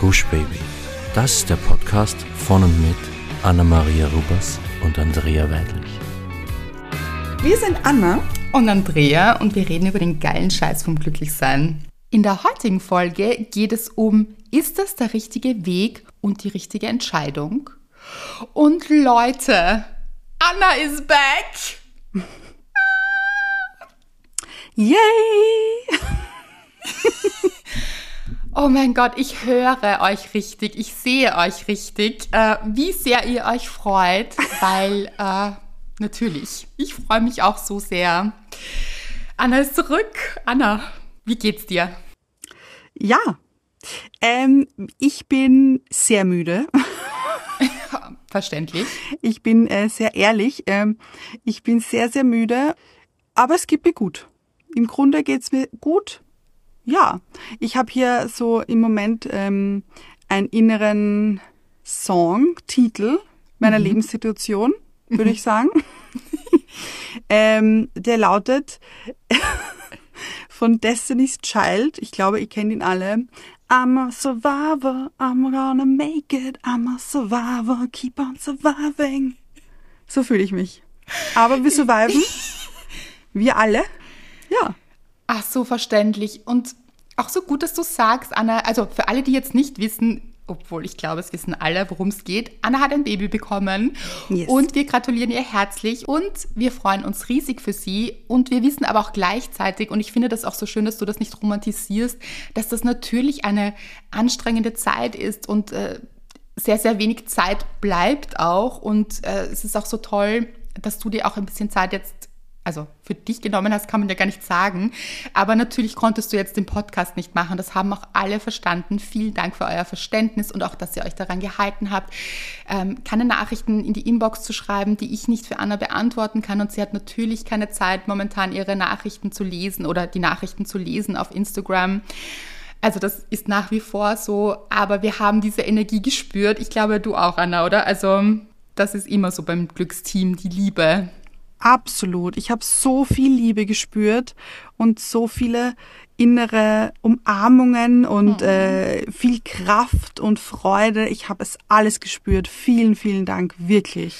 Gush Baby. Das ist der Podcast von und mit Anna-Maria Rubers und Andrea Weidlich. Wir sind Anna und Andrea und wir reden über den geilen Scheiß vom Glücklichsein. In der heutigen Folge geht es um, ist das der richtige Weg und die richtige Entscheidung? Und Leute, Anna is back! Yay! Oh mein Gott, ich höre euch richtig, ich sehe euch richtig, äh, wie sehr ihr euch freut, weil äh, natürlich, ich freue mich auch so sehr. Anna ist zurück. Anna, wie geht's dir? Ja, ähm, ich bin sehr müde. Verständlich. Ich bin äh, sehr ehrlich. Ähm, ich bin sehr, sehr müde, aber es geht mir gut. Im Grunde geht's mir gut. Ja, ich habe hier so im Moment ähm, einen inneren Song, Titel meiner mhm. Lebenssituation, würde ich sagen. ähm, der lautet von Destiny's Child. Ich glaube, ihr kennt ihn alle. I'm a survivor, I'm gonna make it. I'm a survivor, keep on surviving. So fühle ich mich. Aber wir surviven. Wir alle. Ja. Ach so, verständlich. Und auch so gut, dass du sagst, Anna, also für alle, die jetzt nicht wissen, obwohl ich glaube, es wissen alle, worum es geht. Anna hat ein Baby bekommen yes. und wir gratulieren ihr herzlich und wir freuen uns riesig für sie und wir wissen aber auch gleichzeitig und ich finde das auch so schön, dass du das nicht romantisierst, dass das natürlich eine anstrengende Zeit ist und äh, sehr, sehr wenig Zeit bleibt auch und äh, es ist auch so toll, dass du dir auch ein bisschen Zeit jetzt also für dich genommen hast, kann man ja gar nicht sagen. Aber natürlich konntest du jetzt den Podcast nicht machen. Das haben auch alle verstanden. Vielen Dank für euer Verständnis und auch, dass ihr euch daran gehalten habt, ähm, keine Nachrichten in die Inbox zu schreiben, die ich nicht für Anna beantworten kann. Und sie hat natürlich keine Zeit, momentan ihre Nachrichten zu lesen oder die Nachrichten zu lesen auf Instagram. Also das ist nach wie vor so, aber wir haben diese Energie gespürt. Ich glaube, du auch, Anna, oder? Also das ist immer so beim Glücksteam, die Liebe. Absolut. Ich habe so viel Liebe gespürt und so viele innere Umarmungen und mhm. äh, viel Kraft und Freude. Ich habe es alles gespürt. Vielen, vielen Dank, wirklich.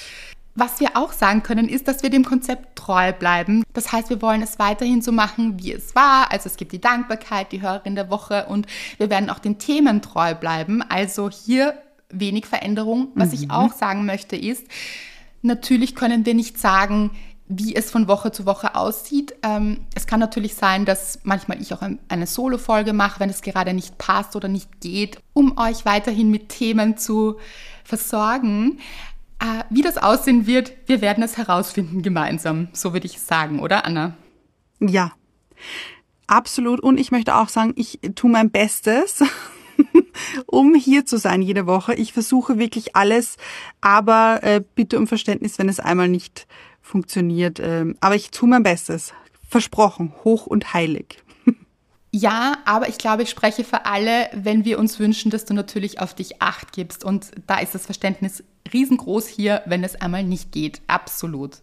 Was wir auch sagen können, ist, dass wir dem Konzept treu bleiben. Das heißt, wir wollen es weiterhin so machen, wie es war. Also es gibt die Dankbarkeit, die Hörerin der Woche und wir werden auch den Themen treu bleiben. Also hier wenig Veränderung. Was mhm. ich auch sagen möchte ist, natürlich können wir nicht sagen, wie es von Woche zu Woche aussieht. Ähm, es kann natürlich sein, dass manchmal ich auch eine Solo-Folge mache, wenn es gerade nicht passt oder nicht geht, um euch weiterhin mit Themen zu versorgen. Äh, wie das aussehen wird, wir werden es herausfinden gemeinsam, so würde ich sagen, oder Anna? Ja, absolut. Und ich möchte auch sagen, ich tue mein Bestes. um hier zu sein jede Woche. Ich versuche wirklich alles, aber äh, bitte um Verständnis, wenn es einmal nicht funktioniert. Ähm, aber ich tue mein Bestes. Versprochen, hoch und heilig. Ja, aber ich glaube, ich spreche für alle, wenn wir uns wünschen, dass du natürlich auf dich acht gibst. Und da ist das Verständnis riesengroß hier, wenn es einmal nicht geht. Absolut.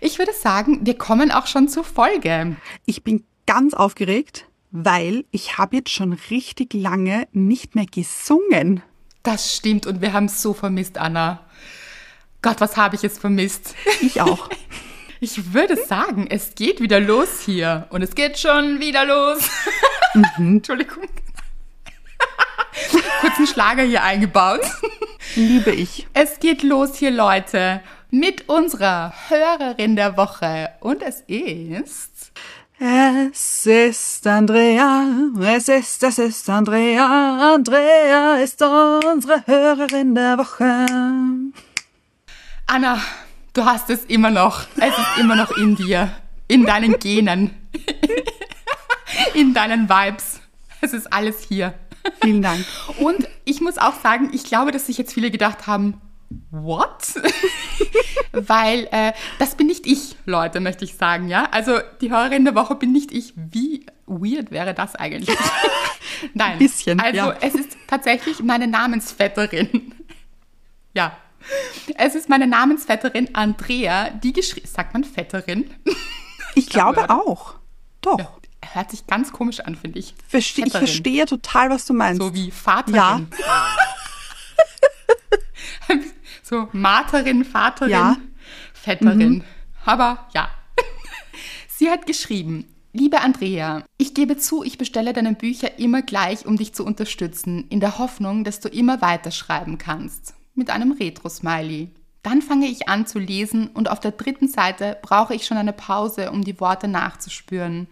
Ich würde sagen, wir kommen auch schon zur Folge. Ich bin ganz aufgeregt, weil ich habe jetzt schon richtig lange nicht mehr gesungen. Das stimmt und wir haben es so vermisst, Anna. Gott, was habe ich jetzt vermisst? Ich auch. Ich würde sagen, es geht wieder los hier. Und es geht schon wieder los. Mhm. Entschuldigung. Kurzen Schlager hier eingebaut. Liebe ich. Es geht los hier, Leute, mit unserer Hörerin der Woche. Und es ist. Es ist Andrea, es ist, es ist Andrea. Andrea ist unsere Hörerin der Woche. Anna, du hast es immer noch. Es ist immer noch in dir. In deinen Genen. in deinen Vibes. Es ist alles hier. Vielen Dank. Und ich muss auch sagen, ich glaube, dass sich jetzt viele gedacht haben, what? Weil äh, das bin nicht ich, Leute, möchte ich sagen, ja. Also die Hörerin der Woche bin nicht ich. Wie weird wäre das eigentlich? Nein. Ein bisschen. Also ja. es ist tatsächlich meine Namensvetterin. ja, es ist meine Namensvetterin Andrea, die geschrieben. Sagt man Vetterin? Ich glaube auch. Doch. Ja, hört sich ganz komisch an, finde ich. Verste ich verstehe total, was du meinst. So wie Vaterin. Ja. so Materin, Vaterin, ja. Vetterin. Mhm. Aber ja. Sie hat geschrieben, Liebe Andrea, ich gebe zu, ich bestelle deine Bücher immer gleich, um dich zu unterstützen, in der Hoffnung, dass du immer weiterschreiben kannst. Mit einem Retro-Smiley. Dann fange ich an zu lesen und auf der dritten Seite brauche ich schon eine Pause, um die Worte nachzuspüren,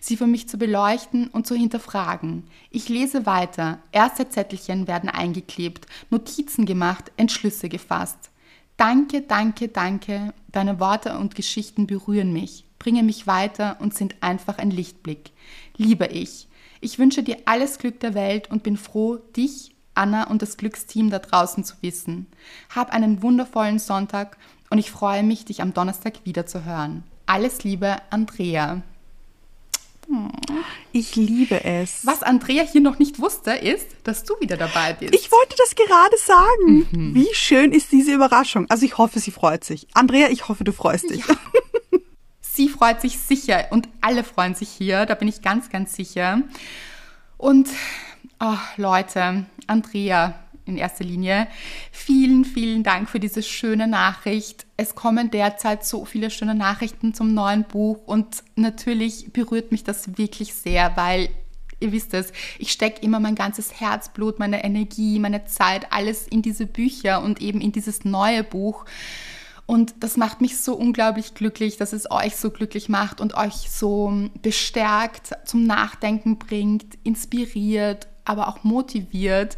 sie für mich zu beleuchten und zu hinterfragen. Ich lese weiter, erste Zettelchen werden eingeklebt, Notizen gemacht, Entschlüsse gefasst. Danke, danke, danke, deine Worte und Geschichten berühren mich, bringen mich weiter und sind einfach ein Lichtblick. Liebe ich. Ich wünsche dir alles Glück der Welt und bin froh, dich Anna und das Glücksteam da draußen zu wissen. Hab einen wundervollen Sonntag und ich freue mich, dich am Donnerstag wieder zu hören. Alles Liebe, Andrea. Ich liebe es. Was Andrea hier noch nicht wusste, ist, dass du wieder dabei bist. Ich wollte das gerade sagen. Mhm. Wie schön ist diese Überraschung. Also ich hoffe, sie freut sich. Andrea, ich hoffe, du freust dich. Ja. Sie freut sich sicher und alle freuen sich hier, da bin ich ganz, ganz sicher. Und oh, Leute, Andrea in erster Linie. Vielen, vielen Dank für diese schöne Nachricht. Es kommen derzeit so viele schöne Nachrichten zum neuen Buch und natürlich berührt mich das wirklich sehr, weil ihr wisst es, ich stecke immer mein ganzes Herzblut, meine Energie, meine Zeit, alles in diese Bücher und eben in dieses neue Buch. Und das macht mich so unglaublich glücklich, dass es euch so glücklich macht und euch so bestärkt, zum Nachdenken bringt, inspiriert aber auch motiviert.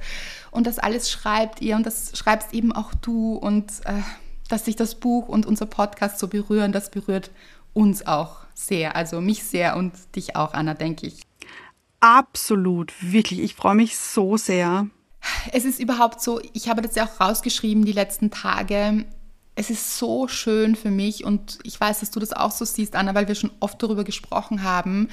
Und das alles schreibt ihr und das schreibst eben auch du. Und äh, dass sich das Buch und unser Podcast so berühren, das berührt uns auch sehr. Also mich sehr und dich auch, Anna, denke ich. Absolut, wirklich. Ich freue mich so sehr. Es ist überhaupt so, ich habe das ja auch rausgeschrieben die letzten Tage. Es ist so schön für mich und ich weiß, dass du das auch so siehst, Anna, weil wir schon oft darüber gesprochen haben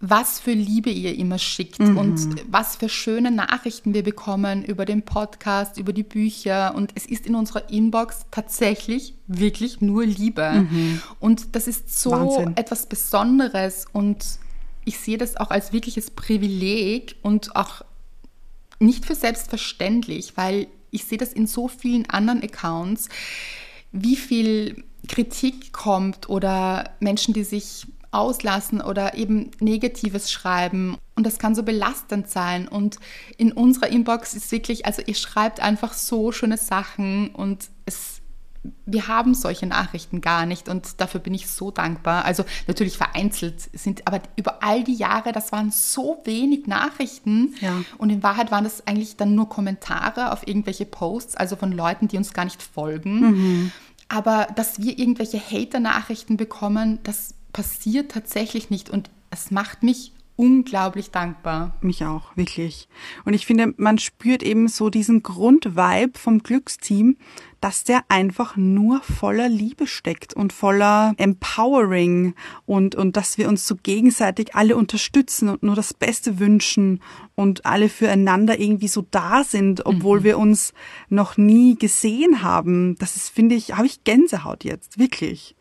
was für Liebe ihr immer schickt mhm. und was für schöne Nachrichten wir bekommen über den Podcast, über die Bücher. Und es ist in unserer Inbox tatsächlich wirklich nur Liebe. Mhm. Und das ist so Wahnsinn. etwas Besonderes und ich sehe das auch als wirkliches Privileg und auch nicht für selbstverständlich, weil ich sehe das in so vielen anderen Accounts, wie viel Kritik kommt oder Menschen, die sich auslassen oder eben Negatives schreiben. Und das kann so belastend sein. Und in unserer Inbox ist wirklich, also ihr schreibt einfach so schöne Sachen und es wir haben solche Nachrichten gar nicht und dafür bin ich so dankbar. Also natürlich vereinzelt sind, aber über all die Jahre, das waren so wenig Nachrichten ja. und in Wahrheit waren das eigentlich dann nur Kommentare auf irgendwelche Posts, also von Leuten, die uns gar nicht folgen. Mhm. Aber dass wir irgendwelche Hater-Nachrichten bekommen, das passiert tatsächlich nicht und es macht mich unglaublich dankbar. Mich auch, wirklich. Und ich finde, man spürt eben so diesen Grundvibe vom Glücksteam, dass der einfach nur voller Liebe steckt und voller Empowering und, und dass wir uns so gegenseitig alle unterstützen und nur das Beste wünschen und alle füreinander irgendwie so da sind, obwohl mhm. wir uns noch nie gesehen haben. Das ist, finde ich, habe ich Gänsehaut jetzt, wirklich.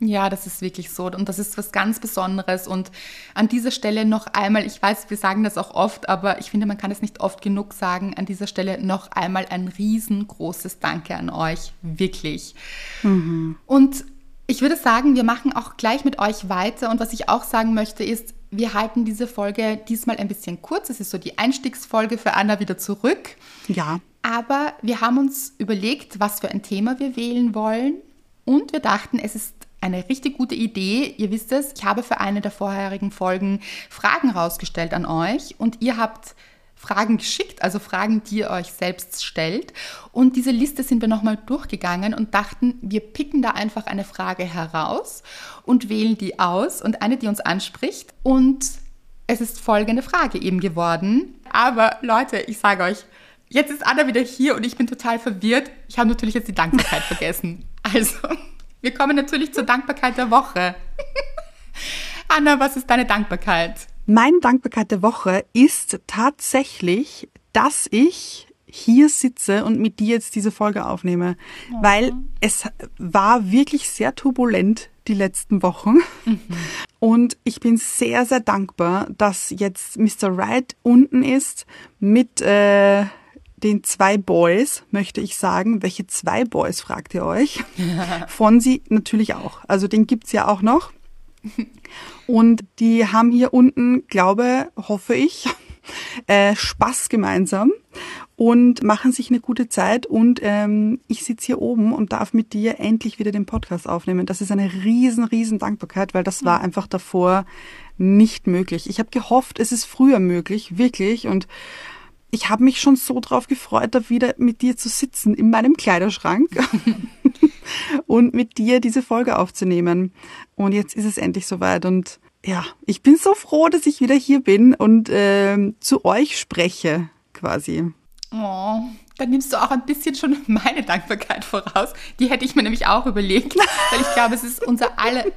Ja, das ist wirklich so. Und das ist was ganz Besonderes. Und an dieser Stelle noch einmal, ich weiß, wir sagen das auch oft, aber ich finde, man kann es nicht oft genug sagen, an dieser Stelle noch einmal ein riesengroßes Danke an euch. Wirklich. Mhm. Und ich würde sagen, wir machen auch gleich mit euch weiter. Und was ich auch sagen möchte, ist, wir halten diese Folge diesmal ein bisschen kurz. Es ist so die Einstiegsfolge für Anna wieder zurück. Ja. Aber wir haben uns überlegt, was für ein Thema wir wählen wollen. Und wir dachten, es ist eine richtig gute Idee. Ihr wisst es, ich habe für eine der vorherigen Folgen Fragen rausgestellt an euch und ihr habt Fragen geschickt, also Fragen, die ihr euch selbst stellt. Und diese Liste sind wir nochmal durchgegangen und dachten, wir picken da einfach eine Frage heraus und wählen die aus und eine, die uns anspricht. Und es ist folgende Frage eben geworden. Aber Leute, ich sage euch, jetzt ist Anna wieder hier und ich bin total verwirrt. Ich habe natürlich jetzt die Dankbarkeit vergessen. Also. Wir kommen natürlich zur Dankbarkeit der Woche. Anna, was ist deine Dankbarkeit? Meine Dankbarkeit der Woche ist tatsächlich, dass ich hier sitze und mit dir jetzt diese Folge aufnehme, oh. weil es war wirklich sehr turbulent die letzten Wochen. Mhm. Und ich bin sehr, sehr dankbar, dass jetzt Mr. Wright unten ist mit äh, den zwei Boys, möchte ich sagen. Welche zwei Boys, fragt ihr euch? Von sie natürlich auch. Also den gibt's ja auch noch. Und die haben hier unten, glaube, hoffe ich, äh, Spaß gemeinsam und machen sich eine gute Zeit. Und ähm, ich sitze hier oben und darf mit dir endlich wieder den Podcast aufnehmen. Das ist eine riesen, riesen Dankbarkeit, weil das war mhm. einfach davor nicht möglich. Ich habe gehofft, es ist früher möglich, wirklich. Und ich habe mich schon so drauf gefreut, da wieder mit dir zu sitzen in meinem Kleiderschrank und mit dir diese Folge aufzunehmen. Und jetzt ist es endlich soweit. Und ja, ich bin so froh, dass ich wieder hier bin und äh, zu euch spreche, quasi. Oh, dann nimmst du auch ein bisschen schon meine Dankbarkeit voraus. Die hätte ich mir nämlich auch überlegt, weil ich glaube, es ist unser alle,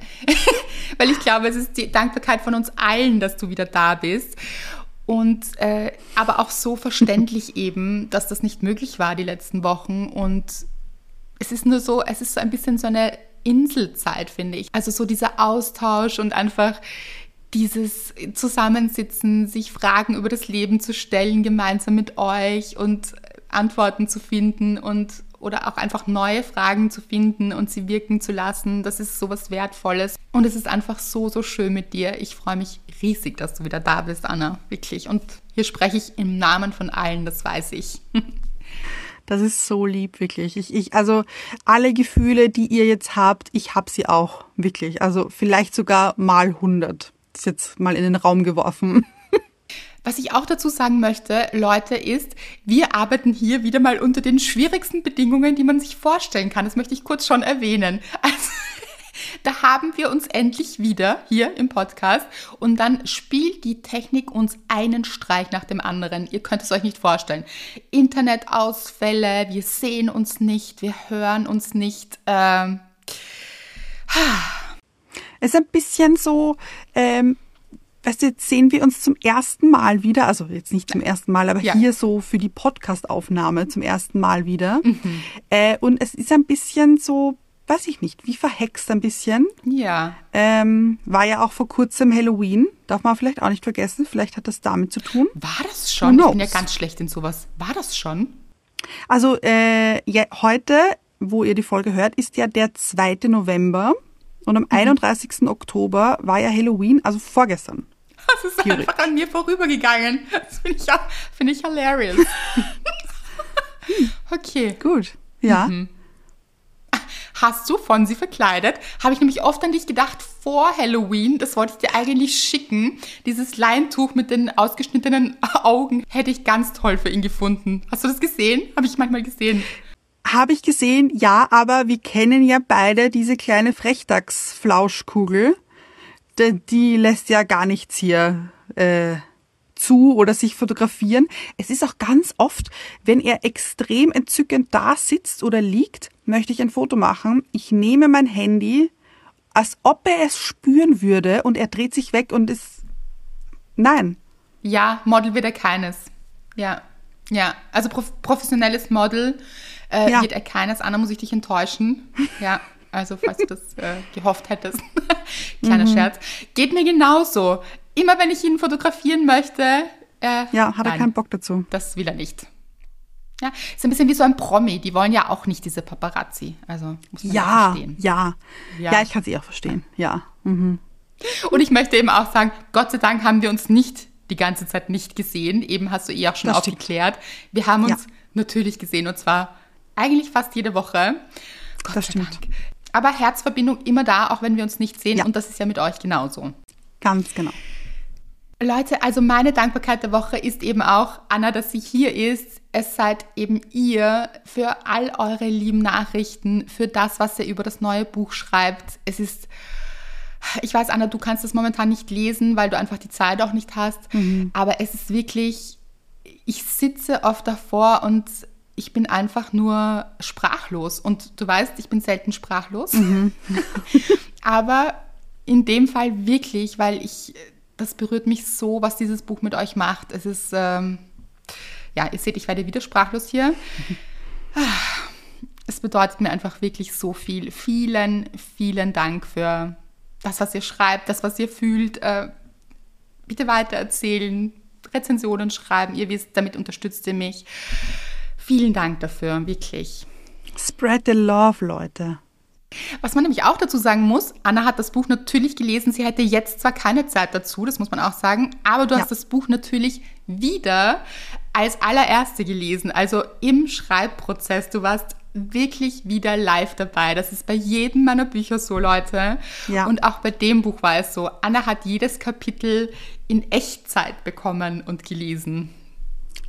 weil ich glaube, es ist die Dankbarkeit von uns allen, dass du wieder da bist. Und äh, aber auch so verständlich eben, dass das nicht möglich war die letzten Wochen. Und es ist nur so, es ist so ein bisschen so eine Inselzeit, finde ich. Also so dieser Austausch und einfach dieses Zusammensitzen, sich Fragen über das Leben zu stellen, gemeinsam mit euch und Antworten zu finden und oder auch einfach neue Fragen zu finden und sie wirken zu lassen, das ist so was Wertvolles. Und es ist einfach so, so schön mit dir. Ich freue mich riesig, dass du wieder da bist, Anna. Wirklich. Und hier spreche ich im Namen von allen, das weiß ich. Das ist so lieb, wirklich. Ich, ich, also alle Gefühle, die ihr jetzt habt, ich habe sie auch, wirklich. Also vielleicht sogar mal 100 ist jetzt mal in den Raum geworfen. Was ich auch dazu sagen möchte, Leute, ist, wir arbeiten hier wieder mal unter den schwierigsten Bedingungen, die man sich vorstellen kann. Das möchte ich kurz schon erwähnen. Also, da haben wir uns endlich wieder hier im Podcast und dann spielt die Technik uns einen Streich nach dem anderen. Ihr könnt es euch nicht vorstellen. Internetausfälle, wir sehen uns nicht, wir hören uns nicht. Ähm, es ist ein bisschen so, ähm, weißt du, jetzt sehen wir uns zum ersten Mal wieder, also jetzt nicht zum ersten Mal, aber ja. hier so für die Podcast-Aufnahme zum ersten Mal wieder. Mhm. Äh, und es ist ein bisschen so, weiß ich nicht, wie verhext ein bisschen. Ja. Ähm, war ja auch vor kurzem Halloween, darf man vielleicht auch nicht vergessen, vielleicht hat das damit zu tun. War das schon? Ich bin ja ganz schlecht in sowas. War das schon? Also äh, ja, heute, wo ihr die Folge hört, ist ja der 2. November. Und am mhm. 31. Oktober war ja Halloween, also vorgestern. Das ist Theorie. einfach an mir vorübergegangen. Das finde ich, find ich hilarious. okay. Gut. Ja. Mhm. Hast du von sie verkleidet? Habe ich nämlich oft an dich gedacht vor Halloween. Das wollte ich dir eigentlich schicken. Dieses Leintuch mit den ausgeschnittenen Augen hätte ich ganz toll für ihn gefunden. Hast du das gesehen? Habe ich manchmal gesehen. Habe ich gesehen, ja, aber wir kennen ja beide diese kleine Frechdachsflauschkugel. Die, lässt ja gar nichts hier äh, zu oder sich fotografieren. Es ist auch ganz oft, wenn er extrem entzückend da sitzt oder liegt, möchte ich ein Foto machen. Ich nehme mein Handy, als ob er es spüren würde und er dreht sich weg und ist. Nein. Ja, Model wird er keines. Ja. Ja, also prof professionelles Model äh, ja. wird er keines. Anna, muss ich dich enttäuschen. Ja, also falls du das äh, gehofft hättest. Kleiner mhm. Scherz. Geht mir genauso. Immer wenn ich ihn fotografieren möchte. Äh, ja, hat er nein, keinen Bock dazu. Das will er nicht. Ja, ist ein bisschen wie so ein Promi. Die wollen ja auch nicht diese Paparazzi. Also muss man ja, verstehen. Ja, ja. Ja, ich kann sie auch verstehen. Ja. Mhm. Und ich möchte eben auch sagen, Gott sei Dank haben wir uns nicht die ganze Zeit nicht gesehen. Eben hast du eh auch schon das aufgeklärt. Stimmt. Wir haben uns ja. natürlich gesehen und zwar eigentlich fast jede Woche. Gott das stimmt. Dank. Aber Herzverbindung immer da, auch wenn wir uns nicht sehen. Ja. Und das ist ja mit euch genauso. Ganz genau. Leute, also meine Dankbarkeit der Woche ist eben auch, Anna, dass sie hier ist. Es seid eben ihr für all eure lieben Nachrichten, für das, was ihr über das neue Buch schreibt. Es ist, ich weiß, Anna, du kannst das momentan nicht lesen, weil du einfach die Zeit auch nicht hast. Mhm. Aber es ist wirklich, ich sitze oft davor und ich bin einfach nur sprachlos. Und du weißt, ich bin selten sprachlos. Mhm. Aber in dem Fall wirklich, weil ich, das berührt mich so, was dieses Buch mit euch macht. Es ist, ähm, ja, ihr seht, ich werde wieder sprachlos hier. es bedeutet mir einfach wirklich so viel. Vielen, vielen Dank für das, was ihr schreibt, das, was ihr fühlt. Äh, bitte weitererzählen, Rezensionen schreiben. Ihr wisst, damit unterstützt ihr mich. Vielen Dank dafür, wirklich. Spread the love, Leute. Was man nämlich auch dazu sagen muss, Anna hat das Buch natürlich gelesen. Sie hätte jetzt zwar keine Zeit dazu, das muss man auch sagen, aber du ja. hast das Buch natürlich wieder als allererste gelesen, also im Schreibprozess. Du warst wirklich wieder live dabei. Das ist bei jedem meiner Bücher so, Leute. Ja. Und auch bei dem Buch war es so. Anna hat jedes Kapitel in Echtzeit bekommen und gelesen.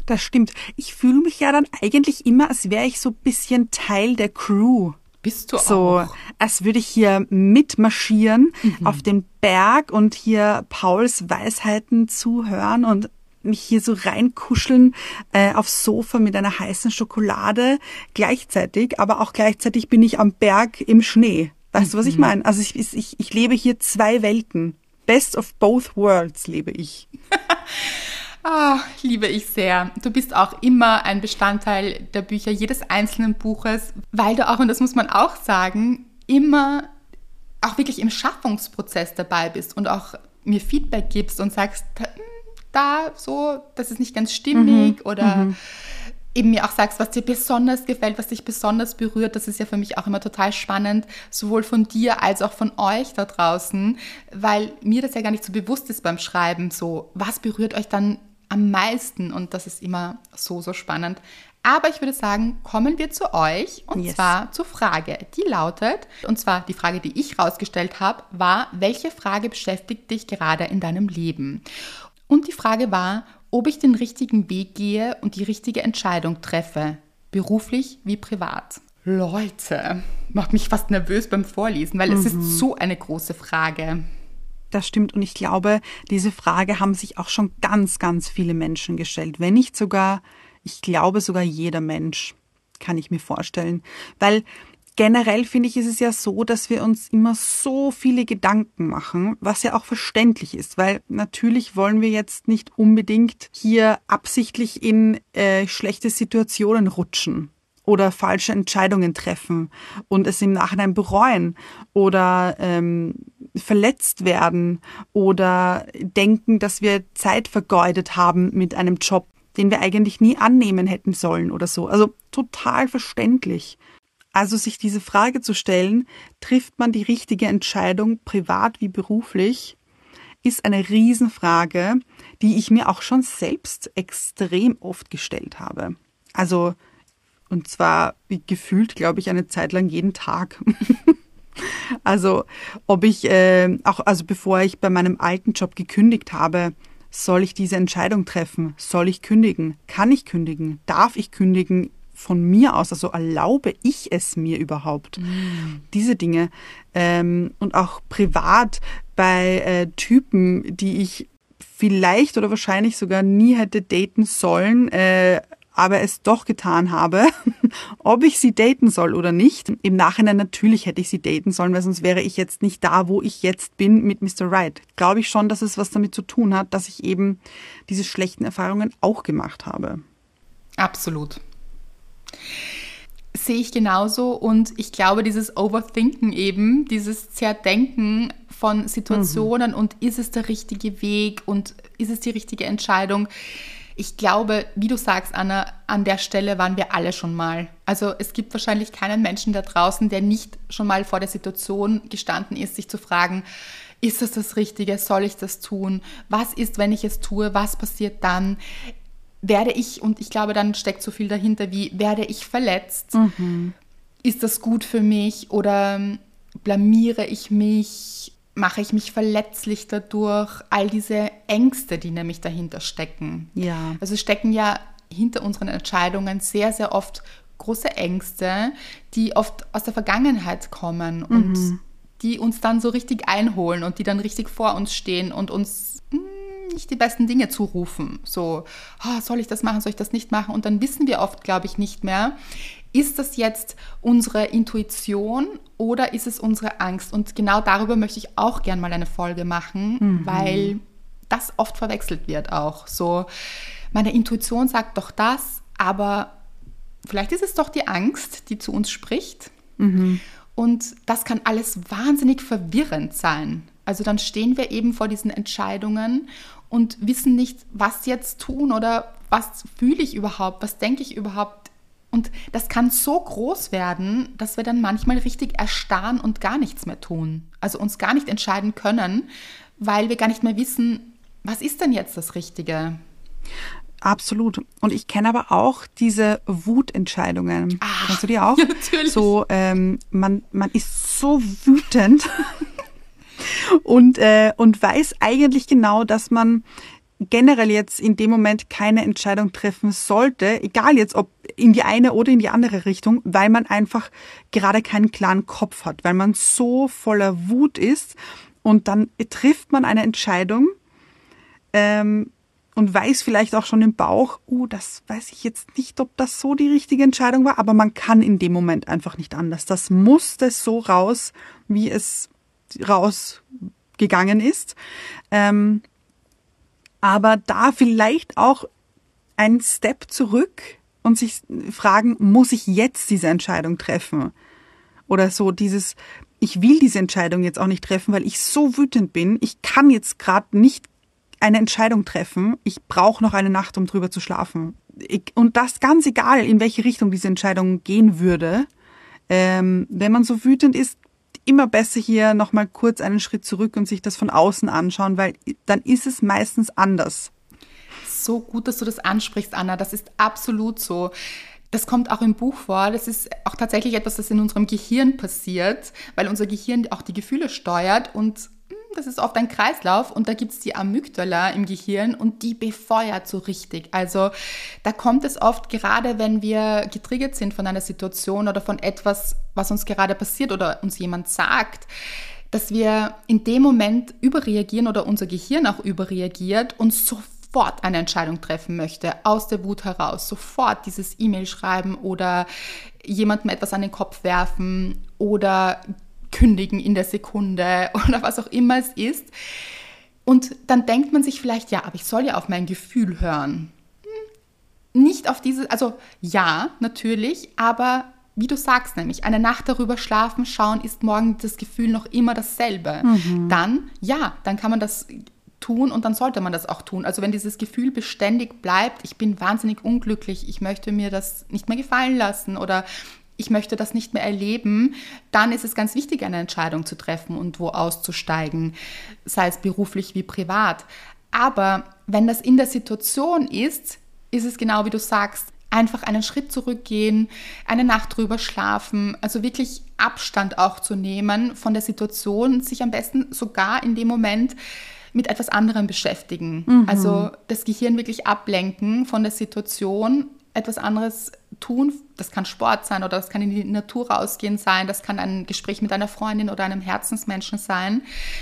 Das stimmt. Ich fühle mich ja dann eigentlich immer, als wäre ich so ein bisschen Teil der Crew. Bist du so, auch? als würde ich hier mitmarschieren mhm. auf den Berg und hier Pauls Weisheiten zuhören und mich hier so reinkuscheln äh, aufs Sofa mit einer heißen Schokolade gleichzeitig, aber auch gleichzeitig bin ich am Berg im Schnee. Weißt du, was ich mhm. meine? Also ich, ich, ich lebe hier zwei Welten. Best of both worlds lebe ich. Ah, liebe ich sehr. Du bist auch immer ein Bestandteil der Bücher, jedes einzelnen Buches, weil du auch, und das muss man auch sagen, immer auch wirklich im Schaffungsprozess dabei bist und auch mir Feedback gibst und sagst, hm, da so, das ist nicht ganz stimmig mhm. oder mhm. eben mir auch sagst, was dir besonders gefällt, was dich besonders berührt. Das ist ja für mich auch immer total spannend, sowohl von dir als auch von euch da draußen, weil mir das ja gar nicht so bewusst ist beim Schreiben, so, was berührt euch dann am meisten und das ist immer so, so spannend. Aber ich würde sagen, kommen wir zu euch und yes. zwar zur Frage, die lautet, und zwar die Frage, die ich rausgestellt habe, war, welche Frage beschäftigt dich gerade in deinem Leben? Und die Frage war, ob ich den richtigen Weg gehe und die richtige Entscheidung treffe, beruflich wie privat. Leute, macht mich fast nervös beim Vorlesen, weil mhm. es ist mhm. so eine große Frage. Das stimmt und ich glaube, diese Frage haben sich auch schon ganz, ganz viele Menschen gestellt. Wenn nicht sogar, ich glaube sogar jeder Mensch, kann ich mir vorstellen. Weil generell finde ich, ist es ja so, dass wir uns immer so viele Gedanken machen, was ja auch verständlich ist, weil natürlich wollen wir jetzt nicht unbedingt hier absichtlich in äh, schlechte Situationen rutschen oder falsche Entscheidungen treffen und es im Nachhinein bereuen oder ähm, verletzt werden oder denken, dass wir Zeit vergeudet haben mit einem Job, den wir eigentlich nie annehmen hätten sollen oder so. Also total verständlich. Also sich diese Frage zu stellen, trifft man die richtige Entscheidung privat wie beruflich, ist eine Riesenfrage, die ich mir auch schon selbst extrem oft gestellt habe. Also, und zwar gefühlt, glaube ich, eine Zeit lang jeden Tag. Also ob ich äh, auch, also bevor ich bei meinem alten Job gekündigt habe, soll ich diese Entscheidung treffen? Soll ich kündigen? Kann ich kündigen? Darf ich kündigen? Von mir aus, also erlaube ich es mir überhaupt? Mm. Diese Dinge. Ähm, und auch privat bei äh, Typen, die ich vielleicht oder wahrscheinlich sogar nie hätte daten sollen, äh, aber es doch getan habe, ob ich sie daten soll oder nicht. Im Nachhinein natürlich hätte ich sie daten sollen, weil sonst wäre ich jetzt nicht da, wo ich jetzt bin mit Mr. Right. Glaube ich schon, dass es was damit zu tun hat, dass ich eben diese schlechten Erfahrungen auch gemacht habe. Absolut. Sehe ich genauso und ich glaube, dieses Overthinken eben, dieses Zerdenken von Situationen mhm. und ist es der richtige Weg und ist es die richtige Entscheidung, ich glaube, wie du sagst, Anna, an der Stelle waren wir alle schon mal. Also es gibt wahrscheinlich keinen Menschen da draußen, der nicht schon mal vor der Situation gestanden ist, sich zu fragen, ist das das Richtige? Soll ich das tun? Was ist, wenn ich es tue? Was passiert dann? Werde ich, und ich glaube, dann steckt so viel dahinter, wie werde ich verletzt? Mhm. Ist das gut für mich oder blamiere ich mich? Mache ich mich verletzlich dadurch, all diese Ängste, die nämlich dahinter stecken. Ja. Also stecken ja hinter unseren Entscheidungen sehr, sehr oft große Ängste, die oft aus der Vergangenheit kommen und mhm. die uns dann so richtig einholen und die dann richtig vor uns stehen und uns mh, hm, nicht die besten Dinge zurufen. So, oh, soll ich das machen, soll ich das nicht machen? Und dann wissen wir oft, glaube ich, nicht mehr, ist das jetzt unsere Intuition oder ist es unsere Angst? Und genau darüber möchte ich auch gern mal eine Folge machen, mhm. weil das oft verwechselt wird auch. So, meine Intuition sagt doch das, aber vielleicht ist es doch die Angst, die zu uns spricht. Mhm. Und das kann alles wahnsinnig verwirrend sein. Also dann stehen wir eben vor diesen Entscheidungen und wissen nicht, was jetzt tun oder was fühle ich überhaupt, was denke ich überhaupt. Und das kann so groß werden, dass wir dann manchmal richtig erstarren und gar nichts mehr tun. Also uns gar nicht entscheiden können, weil wir gar nicht mehr wissen, was ist denn jetzt das Richtige. Absolut. Und ich kenne aber auch diese Wutentscheidungen. Ah, Kennst du die auch? Ja, natürlich. So, ähm, man, man ist so wütend und, äh, und weiß eigentlich genau, dass man generell jetzt in dem Moment keine Entscheidung treffen sollte, egal jetzt ob in die eine oder in die andere Richtung, weil man einfach gerade keinen klaren Kopf hat, weil man so voller Wut ist und dann trifft man eine Entscheidung, ähm, und weiß vielleicht auch schon im Bauch, uh, das weiß ich jetzt nicht, ob das so die richtige Entscheidung war, aber man kann in dem Moment einfach nicht anders. Das musste so raus, wie es rausgegangen ist. Ähm, aber da vielleicht auch einen Step zurück und sich fragen, muss ich jetzt diese Entscheidung treffen? Oder so dieses, ich will diese Entscheidung jetzt auch nicht treffen, weil ich so wütend bin. Ich kann jetzt gerade nicht eine Entscheidung treffen. Ich brauche noch eine Nacht, um drüber zu schlafen. Und das ganz egal, in welche Richtung diese Entscheidung gehen würde. Ähm, wenn man so wütend ist, immer besser hier nochmal kurz einen Schritt zurück und sich das von außen anschauen, weil dann ist es meistens anders. So gut, dass du das ansprichst, Anna. Das ist absolut so. Das kommt auch im Buch vor. Das ist auch tatsächlich etwas, das in unserem Gehirn passiert, weil unser Gehirn auch die Gefühle steuert und das ist oft ein Kreislauf und da gibt es die Amygdala im Gehirn und die befeuert so richtig. Also da kommt es oft, gerade wenn wir getriggert sind von einer Situation oder von etwas, was uns gerade passiert oder uns jemand sagt, dass wir in dem Moment überreagieren oder unser Gehirn auch überreagiert und sofort eine Entscheidung treffen möchte, aus der Wut heraus, sofort dieses E-Mail schreiben oder jemandem etwas an den Kopf werfen oder kündigen in der Sekunde oder was auch immer es ist. Und dann denkt man sich vielleicht, ja, aber ich soll ja auf mein Gefühl hören. Hm, nicht auf diese, also ja, natürlich, aber wie du sagst nämlich, eine Nacht darüber schlafen, schauen, ist morgen das Gefühl noch immer dasselbe. Mhm. Dann, ja, dann kann man das tun und dann sollte man das auch tun. Also wenn dieses Gefühl beständig bleibt, ich bin wahnsinnig unglücklich, ich möchte mir das nicht mehr gefallen lassen oder ich möchte das nicht mehr erleben, dann ist es ganz wichtig, eine Entscheidung zu treffen und wo auszusteigen, sei es beruflich wie privat. Aber wenn das in der Situation ist, ist es genau wie du sagst, einfach einen Schritt zurückgehen, eine Nacht drüber schlafen, also wirklich Abstand auch zu nehmen von der Situation, sich am besten sogar in dem Moment mit etwas anderem beschäftigen. Mhm. Also das Gehirn wirklich ablenken von der Situation, etwas anderes tun. Das kann Sport sein oder das kann in die Natur rausgehen sein, das kann ein Gespräch mit einer Freundin oder einem Herzensmenschen sein.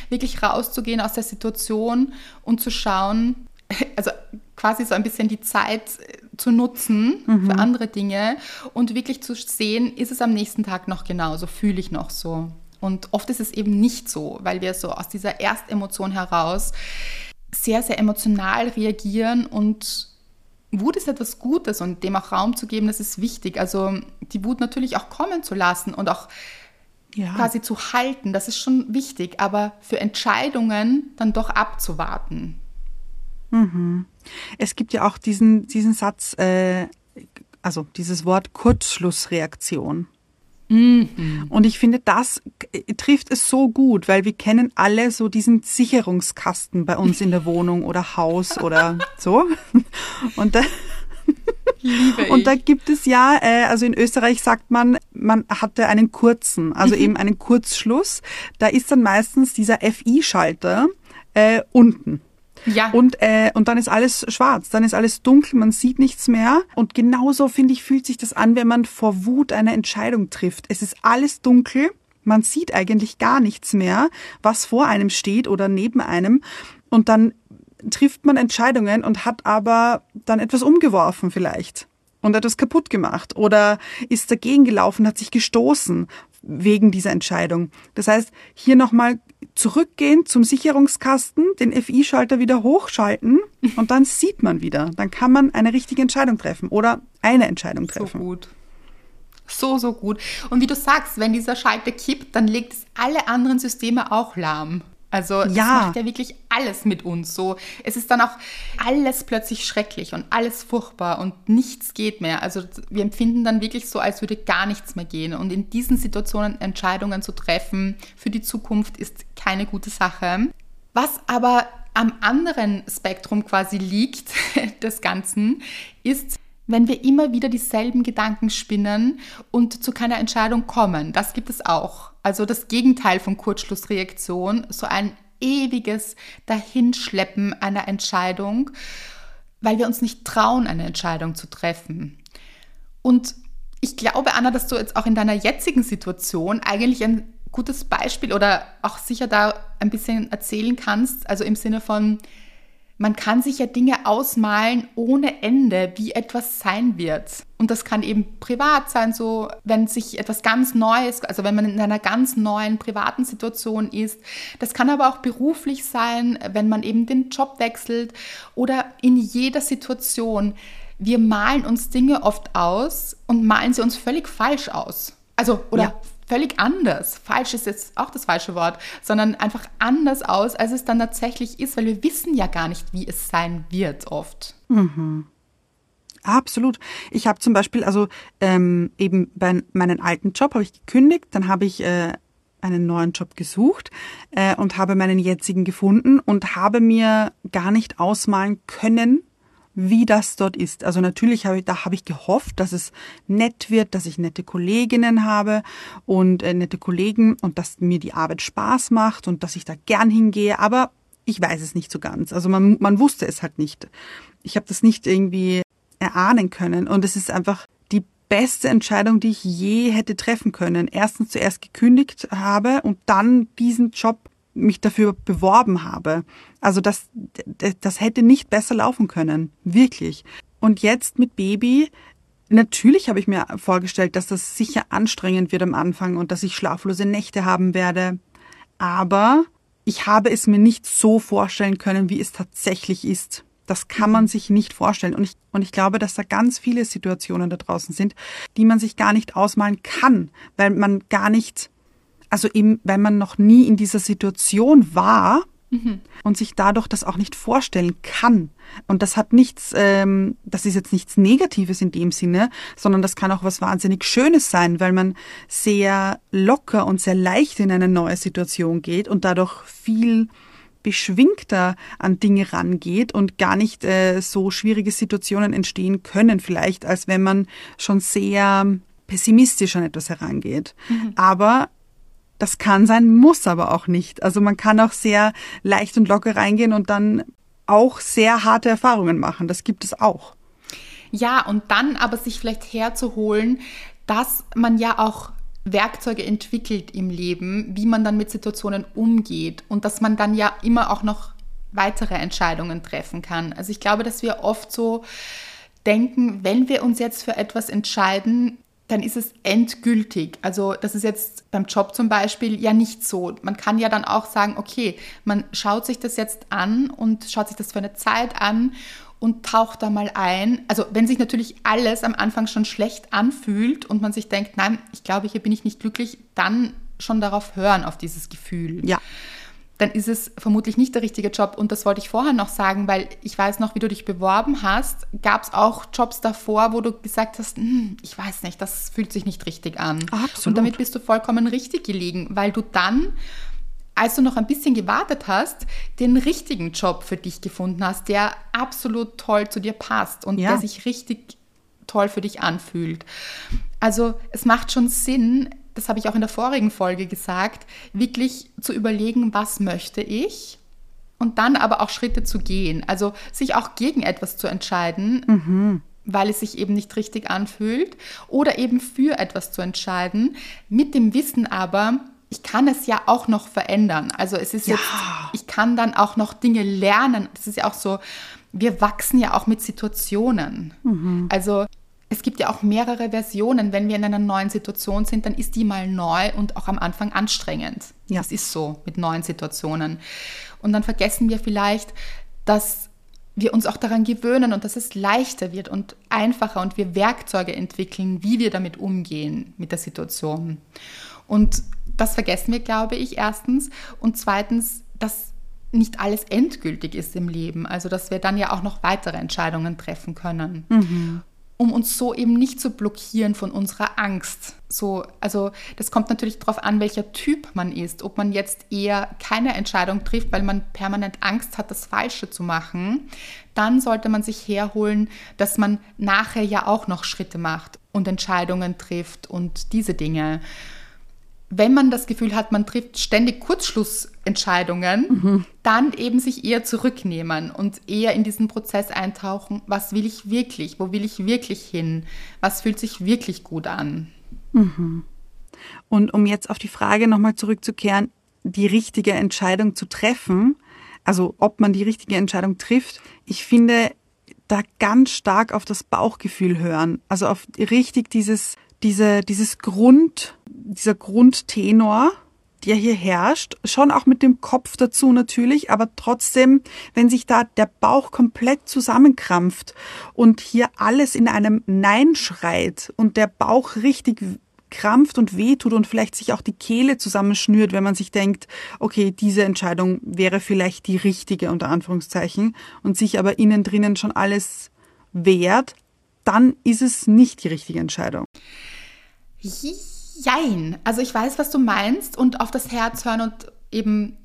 Wirklich rauszugehen aus der Situation und zu schauen, also quasi so ein bisschen die Zeit zu nutzen mhm. für andere Dinge und wirklich zu sehen, ist es am nächsten Tag noch genauso, fühle ich noch so. Und oft ist es eben nicht so, weil wir so aus dieser Erstemotion heraus sehr, sehr emotional reagieren und Wut ist etwas Gutes und dem auch Raum zu geben, das ist wichtig. Also die Wut natürlich auch kommen zu lassen und auch ja. quasi zu halten, das ist schon wichtig, aber für Entscheidungen dann doch abzuwarten. Mhm. Es gibt ja auch diesen, diesen Satz, äh, also dieses Wort Kurzschlussreaktion. Mhm. Und ich finde, das trifft es so gut, weil wir kennen alle so diesen Sicherungskasten bei uns in der Wohnung oder Haus oder so. Und da, und da gibt es ja, äh, also in Österreich sagt man, man hatte einen kurzen, also mhm. eben einen Kurzschluss. Da ist dann meistens dieser FI-Schalter äh, unten. Ja. Und, äh, und dann ist alles schwarz, dann ist alles dunkel, man sieht nichts mehr. Und genauso, finde ich, fühlt sich das an, wenn man vor Wut eine Entscheidung trifft. Es ist alles dunkel, man sieht eigentlich gar nichts mehr, was vor einem steht oder neben einem. Und dann trifft man Entscheidungen und hat aber dann etwas umgeworfen vielleicht und etwas kaputt gemacht oder ist dagegen gelaufen, hat sich gestoßen wegen dieser Entscheidung. Das heißt, hier nochmal zurückgehen zum Sicherungskasten, den FI-Schalter wieder hochschalten und dann sieht man wieder. Dann kann man eine richtige Entscheidung treffen oder eine Entscheidung treffen. So gut. So, so gut. Und wie du sagst, wenn dieser Schalter kippt, dann legt es alle anderen Systeme auch lahm. Also ja. das macht ja wirklich alles mit uns so. Es ist dann auch alles plötzlich schrecklich und alles furchtbar und nichts geht mehr. Also wir empfinden dann wirklich so, als würde gar nichts mehr gehen. Und in diesen Situationen Entscheidungen zu treffen für die Zukunft ist keine gute Sache. Was aber am anderen Spektrum quasi liegt des Ganzen, ist wenn wir immer wieder dieselben Gedanken spinnen und zu keiner Entscheidung kommen. Das gibt es auch. Also das Gegenteil von Kurzschlussreaktion, so ein ewiges Dahinschleppen einer Entscheidung, weil wir uns nicht trauen, eine Entscheidung zu treffen. Und ich glaube, Anna, dass du jetzt auch in deiner jetzigen Situation eigentlich ein gutes Beispiel oder auch sicher da ein bisschen erzählen kannst, also im Sinne von, man kann sich ja Dinge ausmalen ohne Ende, wie etwas sein wird. Und das kann eben privat sein, so wenn sich etwas ganz Neues, also wenn man in einer ganz neuen privaten Situation ist. Das kann aber auch beruflich sein, wenn man eben den Job wechselt oder in jeder Situation. Wir malen uns Dinge oft aus und malen sie uns völlig falsch aus. Also, oder ja völlig anders. Falsch ist jetzt auch das falsche Wort, sondern einfach anders aus, als es dann tatsächlich ist, weil wir wissen ja gar nicht, wie es sein wird oft. Mhm. Absolut. Ich habe zum Beispiel, also ähm, eben bei meinem alten Job habe ich gekündigt, dann habe ich äh, einen neuen Job gesucht äh, und habe meinen jetzigen gefunden und habe mir gar nicht ausmalen können, wie das dort ist. Also natürlich habe ich, da habe ich gehofft, dass es nett wird, dass ich nette Kolleginnen habe und äh, nette Kollegen und dass mir die Arbeit Spaß macht und dass ich da gern hingehe. Aber ich weiß es nicht so ganz. Also man, man wusste es halt nicht. Ich habe das nicht irgendwie erahnen können und es ist einfach die beste Entscheidung, die ich je hätte treffen können. Erstens zuerst gekündigt habe und dann diesen Job mich dafür beworben habe. Also das, das hätte nicht besser laufen können. Wirklich. Und jetzt mit Baby, natürlich habe ich mir vorgestellt, dass das sicher anstrengend wird am Anfang und dass ich schlaflose Nächte haben werde. Aber ich habe es mir nicht so vorstellen können, wie es tatsächlich ist. Das kann man sich nicht vorstellen. Und ich, und ich glaube, dass da ganz viele Situationen da draußen sind, die man sich gar nicht ausmalen kann, weil man gar nicht also eben, weil man noch nie in dieser Situation war mhm. und sich dadurch das auch nicht vorstellen kann. Und das hat nichts, ähm, das ist jetzt nichts Negatives in dem Sinne, sondern das kann auch was wahnsinnig Schönes sein, weil man sehr locker und sehr leicht in eine neue Situation geht und dadurch viel beschwingter an Dinge rangeht und gar nicht äh, so schwierige Situationen entstehen können, vielleicht, als wenn man schon sehr pessimistisch an etwas herangeht. Mhm. Aber das kann sein, muss aber auch nicht. Also man kann auch sehr leicht und locker reingehen und dann auch sehr harte Erfahrungen machen. Das gibt es auch. Ja, und dann aber sich vielleicht herzuholen, dass man ja auch Werkzeuge entwickelt im Leben, wie man dann mit Situationen umgeht und dass man dann ja immer auch noch weitere Entscheidungen treffen kann. Also ich glaube, dass wir oft so denken, wenn wir uns jetzt für etwas entscheiden, dann ist es endgültig. Also das ist jetzt beim Job zum Beispiel ja nicht so. Man kann ja dann auch sagen, okay, man schaut sich das jetzt an und schaut sich das für eine Zeit an und taucht da mal ein. Also wenn sich natürlich alles am Anfang schon schlecht anfühlt und man sich denkt, nein, ich glaube, hier bin ich nicht glücklich, dann schon darauf hören, auf dieses Gefühl. Ja dann ist es vermutlich nicht der richtige Job. Und das wollte ich vorher noch sagen, weil ich weiß noch, wie du dich beworben hast. Gab es auch Jobs davor, wo du gesagt hast, hm, ich weiß nicht, das fühlt sich nicht richtig an. Absolut. Und damit bist du vollkommen richtig gelegen, weil du dann, als du noch ein bisschen gewartet hast, den richtigen Job für dich gefunden hast, der absolut toll zu dir passt und ja. der sich richtig toll für dich anfühlt. Also es macht schon Sinn, das habe ich auch in der vorigen Folge gesagt, wirklich zu überlegen, was möchte ich und dann aber auch Schritte zu gehen. Also sich auch gegen etwas zu entscheiden, mhm. weil es sich eben nicht richtig anfühlt oder eben für etwas zu entscheiden, mit dem Wissen aber, ich kann es ja auch noch verändern. Also es ist ja. jetzt, ich kann dann auch noch Dinge lernen. Das ist ja auch so, wir wachsen ja auch mit Situationen. Mhm. Also es gibt ja auch mehrere Versionen. Wenn wir in einer neuen Situation sind, dann ist die mal neu und auch am Anfang anstrengend. Ja. Das ist so mit neuen Situationen. Und dann vergessen wir vielleicht, dass wir uns auch daran gewöhnen und dass es leichter wird und einfacher und wir Werkzeuge entwickeln, wie wir damit umgehen mit der Situation. Und das vergessen wir, glaube ich, erstens. Und zweitens, dass nicht alles endgültig ist im Leben. Also, dass wir dann ja auch noch weitere Entscheidungen treffen können. Mhm um uns so eben nicht zu blockieren von unserer Angst. So, also das kommt natürlich darauf an, welcher Typ man ist. Ob man jetzt eher keine Entscheidung trifft, weil man permanent Angst hat, das Falsche zu machen, dann sollte man sich herholen, dass man nachher ja auch noch Schritte macht und Entscheidungen trifft und diese Dinge wenn man das Gefühl hat, man trifft ständig Kurzschlussentscheidungen, mhm. dann eben sich eher zurücknehmen und eher in diesen Prozess eintauchen, was will ich wirklich, wo will ich wirklich hin, was fühlt sich wirklich gut an. Mhm. Und um jetzt auf die Frage nochmal zurückzukehren, die richtige Entscheidung zu treffen, also ob man die richtige Entscheidung trifft, ich finde, da ganz stark auf das Bauchgefühl hören, also auf richtig dieses, diese, dieses Grund, dieser Grundtenor, der hier herrscht, schon auch mit dem Kopf dazu natürlich, aber trotzdem, wenn sich da der Bauch komplett zusammenkrampft und hier alles in einem Nein schreit und der Bauch richtig krampft und wehtut und vielleicht sich auch die Kehle zusammenschnürt, wenn man sich denkt, okay, diese Entscheidung wäre vielleicht die richtige unter Anführungszeichen und sich aber innen drinnen schon alles wehrt, dann ist es nicht die richtige Entscheidung. Jein. Also ich weiß, was du meinst und auf das Herz hören und eben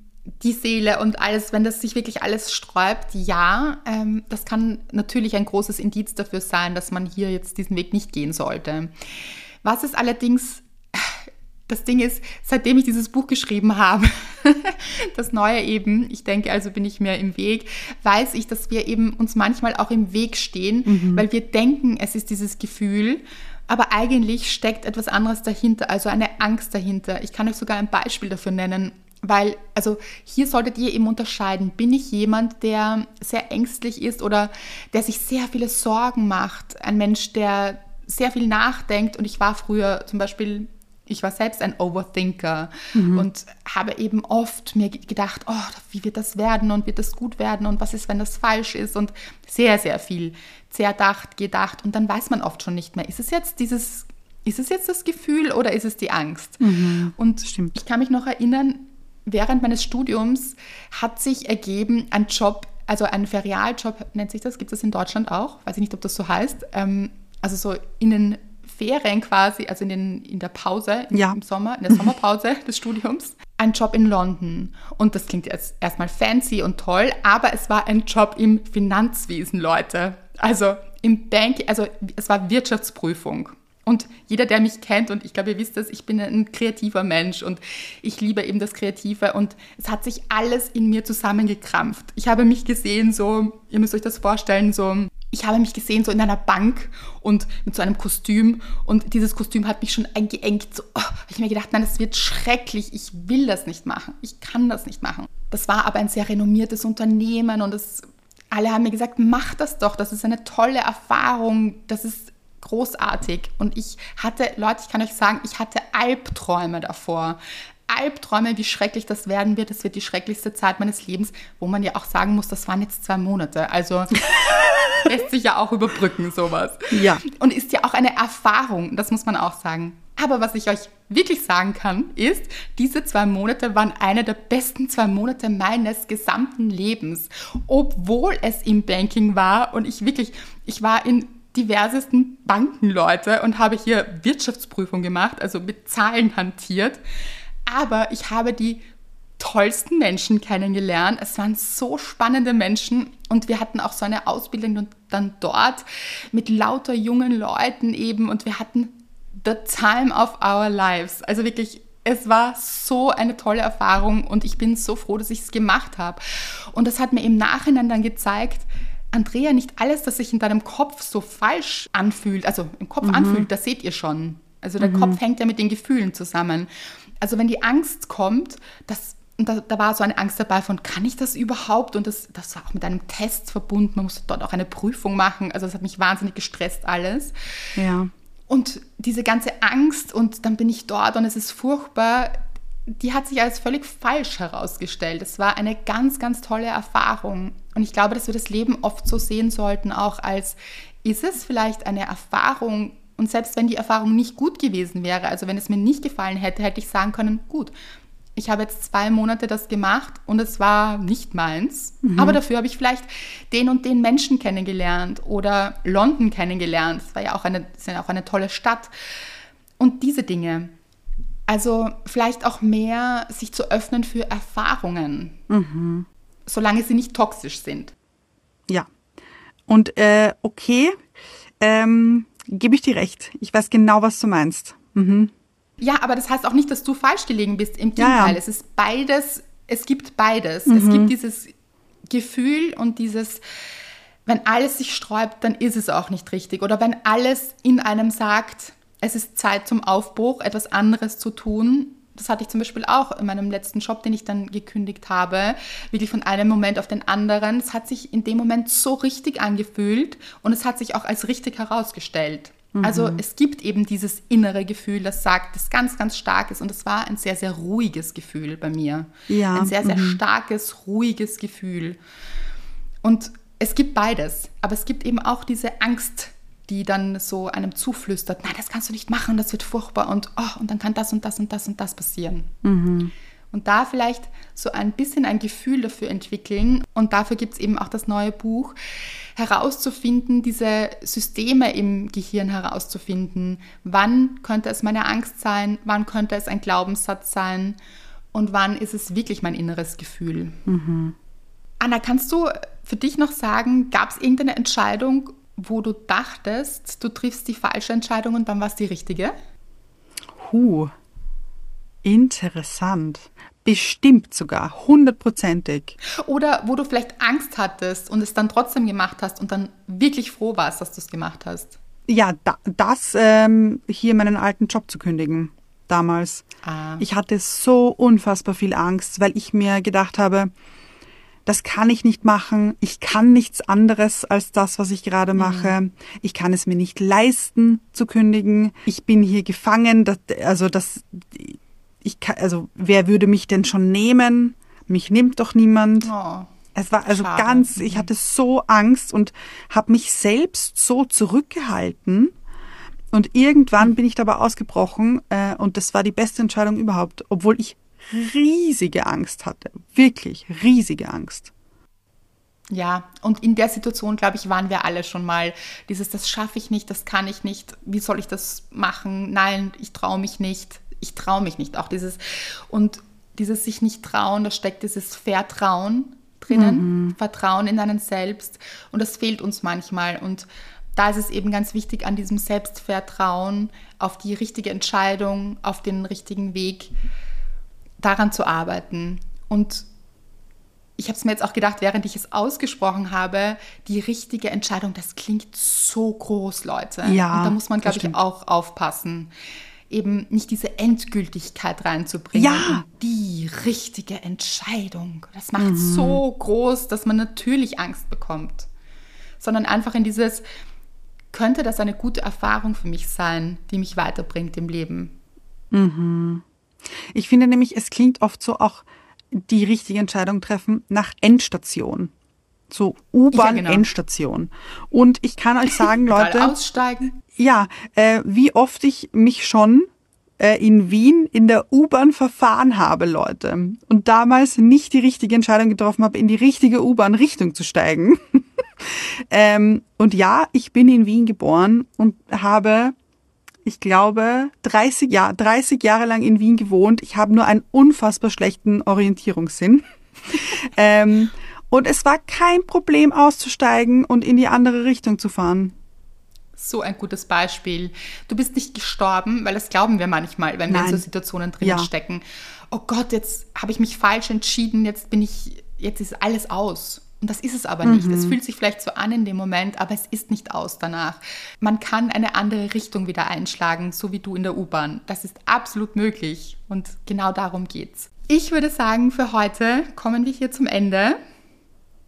die Seele und alles, wenn das sich wirklich alles sträubt, ja, ähm, das kann natürlich ein großes Indiz dafür sein, dass man hier jetzt diesen Weg nicht gehen sollte. Was ist allerdings, das Ding ist, seitdem ich dieses Buch geschrieben habe, das Neue eben, ich denke, also bin ich mir im Weg, weiß ich, dass wir eben uns manchmal auch im Weg stehen, mhm. weil wir denken, es ist dieses Gefühl aber eigentlich steckt etwas anderes dahinter, also eine Angst dahinter. Ich kann euch sogar ein Beispiel dafür nennen, weil, also hier solltet ihr eben unterscheiden, bin ich jemand, der sehr ängstlich ist oder der sich sehr viele Sorgen macht, ein Mensch, der sehr viel nachdenkt und ich war früher zum Beispiel ich war selbst ein Overthinker mhm. und habe eben oft mir gedacht, oh, wie wird das werden und wird das gut werden und was ist, wenn das falsch ist und sehr, sehr viel zerdacht, gedacht und dann weiß man oft schon nicht mehr, ist es jetzt dieses, ist es jetzt das Gefühl oder ist es die Angst? Mhm. Und Stimmt. ich kann mich noch erinnern, während meines Studiums hat sich ergeben ein Job, also ein Ferialjob nennt sich das, gibt es in Deutschland auch, weiß ich nicht, ob das so heißt, ähm, also so in den Ferien quasi, also in, den, in der Pause ja. im Sommer, in der Sommerpause des Studiums, ein Job in London. Und das klingt jetzt erstmal fancy und toll, aber es war ein Job im Finanzwesen, Leute. Also im Bank, also es war Wirtschaftsprüfung. Und jeder, der mich kennt, und ich glaube, ihr wisst das, ich bin ein kreativer Mensch und ich liebe eben das Kreative und es hat sich alles in mir zusammengekrampft. Ich habe mich gesehen, so, ihr müsst euch das vorstellen, so ich habe mich gesehen so in einer Bank und mit so einem Kostüm und dieses Kostüm hat mich schon eingeengt. So, oh, habe ich mir gedacht, nein, das wird schrecklich. Ich will das nicht machen. Ich kann das nicht machen. Das war aber ein sehr renommiertes Unternehmen und es, alle haben mir gesagt, mach das doch. Das ist eine tolle Erfahrung. Das ist großartig. Und ich hatte, Leute, ich kann euch sagen, ich hatte Albträume davor. Albträume, wie schrecklich das werden wird. Das wird die schrecklichste Zeit meines Lebens, wo man ja auch sagen muss, das waren jetzt zwei Monate. Also lässt sich ja auch überbrücken, sowas. Ja. Und ist ja auch eine Erfahrung, das muss man auch sagen. Aber was ich euch wirklich sagen kann, ist, diese zwei Monate waren eine der besten zwei Monate meines gesamten Lebens. Obwohl es im Banking war und ich wirklich, ich war in diversesten Banken, Leute, und habe hier Wirtschaftsprüfung gemacht, also mit Zahlen hantiert. Aber ich habe die tollsten Menschen kennengelernt. Es waren so spannende Menschen und wir hatten auch so eine Ausbildung dann dort mit lauter jungen Leuten eben und wir hatten the time of our lives. Also wirklich, es war so eine tolle Erfahrung und ich bin so froh, dass ich es gemacht habe. Und das hat mir im Nachhinein dann gezeigt, Andrea, nicht alles, das sich in deinem Kopf so falsch anfühlt, also im Kopf mhm. anfühlt, das seht ihr schon. Also der mhm. Kopf hängt ja mit den Gefühlen zusammen. Also wenn die Angst kommt, das da, da, war so eine Angst dabei von, kann ich das überhaupt? Und das, das war auch mit einem Test verbunden. Man musste dort auch eine Prüfung machen. Also das hat mich wahnsinnig gestresst alles. Ja. Und diese ganze Angst und dann bin ich dort und es ist furchtbar, die hat sich als völlig falsch herausgestellt. Es war eine ganz, ganz tolle Erfahrung. Und ich glaube, dass wir das Leben oft so sehen sollten, auch als, ist es vielleicht eine Erfahrung, und selbst wenn die Erfahrung nicht gut gewesen wäre, also wenn es mir nicht gefallen hätte, hätte ich sagen können, gut, ich habe jetzt zwei Monate das gemacht und es war nicht meins, mhm. aber dafür habe ich vielleicht den und den Menschen kennengelernt oder London kennengelernt. Es war ja auch eine, ist ja auch eine tolle Stadt. Und diese Dinge. Also vielleicht auch mehr sich zu öffnen für Erfahrungen, mhm. solange sie nicht toxisch sind. Ja. Und äh, okay, ähm, gebe ich dir recht. Ich weiß genau, was du meinst. Mhm. Ja, aber das heißt auch nicht, dass du falsch gelegen bist. Im Gegenteil, ja, ja. es ist beides, es gibt beides. Mhm. Es gibt dieses Gefühl und dieses, wenn alles sich sträubt, dann ist es auch nicht richtig. Oder wenn alles in einem sagt, es ist Zeit zum Aufbruch, etwas anderes zu tun. Das hatte ich zum Beispiel auch in meinem letzten Job, den ich dann gekündigt habe, wirklich von einem Moment auf den anderen. Es hat sich in dem Moment so richtig angefühlt und es hat sich auch als richtig herausgestellt. Also mhm. es gibt eben dieses innere Gefühl, das sagt, das ganz, ganz stark ist. Und es war ein sehr, sehr ruhiges Gefühl bei mir. Ja. Ein sehr, sehr mhm. starkes, ruhiges Gefühl. Und es gibt beides. Aber es gibt eben auch diese Angst, die dann so einem zuflüstert, nein, das kannst du nicht machen, das wird furchtbar und, oh, und dann kann das und das und das und das passieren. Mhm. Und da vielleicht so ein bisschen ein Gefühl dafür entwickeln. Und dafür gibt es eben auch das neue Buch, herauszufinden, diese Systeme im Gehirn herauszufinden. Wann könnte es meine Angst sein? Wann könnte es ein Glaubenssatz sein? Und wann ist es wirklich mein inneres Gefühl? Mhm. Anna, kannst du für dich noch sagen, gab es irgendeine Entscheidung, wo du dachtest, du triffst die falsche Entscheidung und dann war es die richtige? Huh, interessant. Bestimmt sogar, hundertprozentig. Oder wo du vielleicht Angst hattest und es dann trotzdem gemacht hast und dann wirklich froh warst, dass du es gemacht hast. Ja, da, das ähm, hier meinen alten Job zu kündigen damals. Ah. Ich hatte so unfassbar viel Angst, weil ich mir gedacht habe, das kann ich nicht machen. Ich kann nichts anderes als das, was ich gerade mache. Mhm. Ich kann es mir nicht leisten zu kündigen. Ich bin hier gefangen. Das, also das, ich kann, also wer würde mich denn schon nehmen? Mich nimmt doch niemand. Oh, es war also schade. ganz, ich mhm. hatte so Angst und habe mich selbst so zurückgehalten. Und irgendwann bin ich dabei ausgebrochen äh, und das war die beste Entscheidung überhaupt, obwohl ich riesige Angst hatte. Wirklich riesige Angst. Ja, und in der Situation, glaube ich, waren wir alle schon mal. Dieses, das schaffe ich nicht, das kann ich nicht, wie soll ich das machen? Nein, ich traue mich nicht ich traue mich nicht. Auch dieses und dieses sich nicht trauen, da steckt dieses Vertrauen drinnen, mhm. Vertrauen in deinen Selbst und das fehlt uns manchmal und da ist es eben ganz wichtig, an diesem Selbstvertrauen, auf die richtige Entscheidung, auf den richtigen Weg, daran zu arbeiten. Und ich habe es mir jetzt auch gedacht, während ich es ausgesprochen habe, die richtige Entscheidung, das klingt so groß, Leute. Ja. Und da muss man, glaube ich, auch aufpassen eben nicht diese Endgültigkeit reinzubringen. Ja. die richtige Entscheidung. Das macht mhm. so groß, dass man natürlich Angst bekommt. Sondern einfach in dieses, könnte das eine gute Erfahrung für mich sein, die mich weiterbringt im Leben. Mhm. Ich finde nämlich, es klingt oft so auch die richtige Entscheidung treffen nach Endstation. So U-Bahn-Endstation. Ja, genau. Und ich kann euch sagen, Leute. aussteigen. Ja, äh, wie oft ich mich schon äh, in Wien in der U-Bahn verfahren habe, Leute. Und damals nicht die richtige Entscheidung getroffen habe, in die richtige U-Bahn-Richtung zu steigen. ähm, und ja, ich bin in Wien geboren und habe, ich glaube, 30, Jahr, 30 Jahre lang in Wien gewohnt. Ich habe nur einen unfassbar schlechten Orientierungssinn. ähm, und es war kein Problem auszusteigen und in die andere Richtung zu fahren. So ein gutes Beispiel. Du bist nicht gestorben, weil das glauben wir manchmal, wenn Nein. wir in so Situationen drinnen ja. stecken. Oh Gott, jetzt habe ich mich falsch entschieden, jetzt bin ich, jetzt ist alles aus. Und das ist es aber nicht. Mhm. Es fühlt sich vielleicht so an in dem Moment, aber es ist nicht aus danach. Man kann eine andere Richtung wieder einschlagen, so wie du in der U-Bahn. Das ist absolut möglich und genau darum geht's. Ich würde sagen, für heute kommen wir hier zum Ende.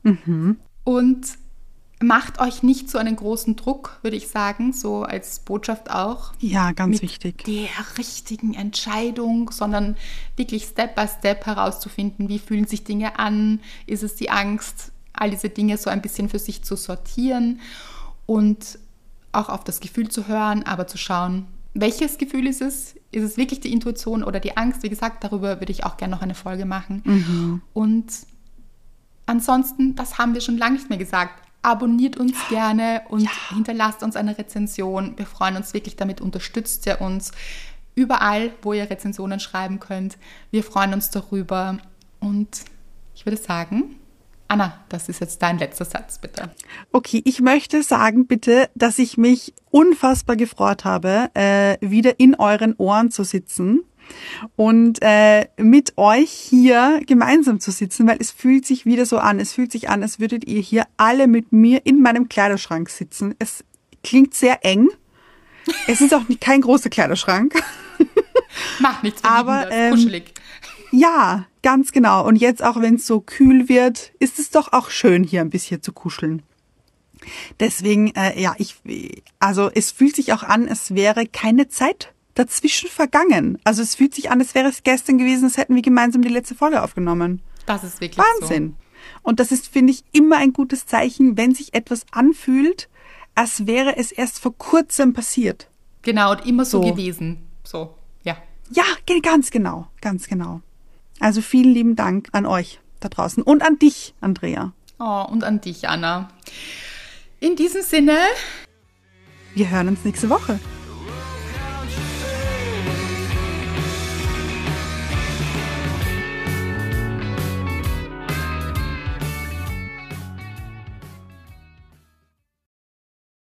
Mhm. Und macht euch nicht so einen großen Druck, würde ich sagen, so als Botschaft auch. Ja, ganz wichtig. Der richtigen Entscheidung, sondern wirklich Step by Step herauszufinden, wie fühlen sich Dinge an, ist es die Angst, all diese Dinge so ein bisschen für sich zu sortieren und auch auf das Gefühl zu hören, aber zu schauen, welches Gefühl ist es? Ist es wirklich die Intuition oder die Angst? Wie gesagt, darüber würde ich auch gerne noch eine Folge machen. Mhm. Und ansonsten, das haben wir schon lange nicht mehr gesagt. Abonniert uns gerne und ja. hinterlasst uns eine Rezension. Wir freuen uns wirklich, damit unterstützt ihr uns überall, wo ihr Rezensionen schreiben könnt. Wir freuen uns darüber und ich würde sagen, Anna, das ist jetzt dein letzter Satz, bitte. Okay, ich möchte sagen, bitte, dass ich mich unfassbar gefreut habe, äh, wieder in euren Ohren zu sitzen und äh, mit euch hier gemeinsam zu sitzen, weil es fühlt sich wieder so an. Es fühlt sich an, als würdet ihr hier alle mit mir in meinem Kleiderschrank sitzen. Es klingt sehr eng. Es ist auch nicht, kein großer Kleiderschrank. Macht nichts, aber ähm, kuschelig. Ja, ganz genau. Und jetzt auch, wenn es so kühl wird, ist es doch auch schön, hier ein bisschen zu kuscheln. Deswegen, äh, ja, ich, also es fühlt sich auch an, es wäre keine Zeit dazwischen vergangen. Also es fühlt sich an, als wäre es gestern gewesen, als hätten wir gemeinsam die letzte Folge aufgenommen. Das ist wirklich Wahnsinn. So. Und das ist, finde ich, immer ein gutes Zeichen, wenn sich etwas anfühlt, als wäre es erst vor kurzem passiert. Genau, und immer so, so gewesen. So, ja. Ja, ganz genau, ganz genau. Also vielen lieben Dank an euch da draußen und an dich, Andrea. Oh, und an dich, Anna. In diesem Sinne. Wir hören uns nächste Woche.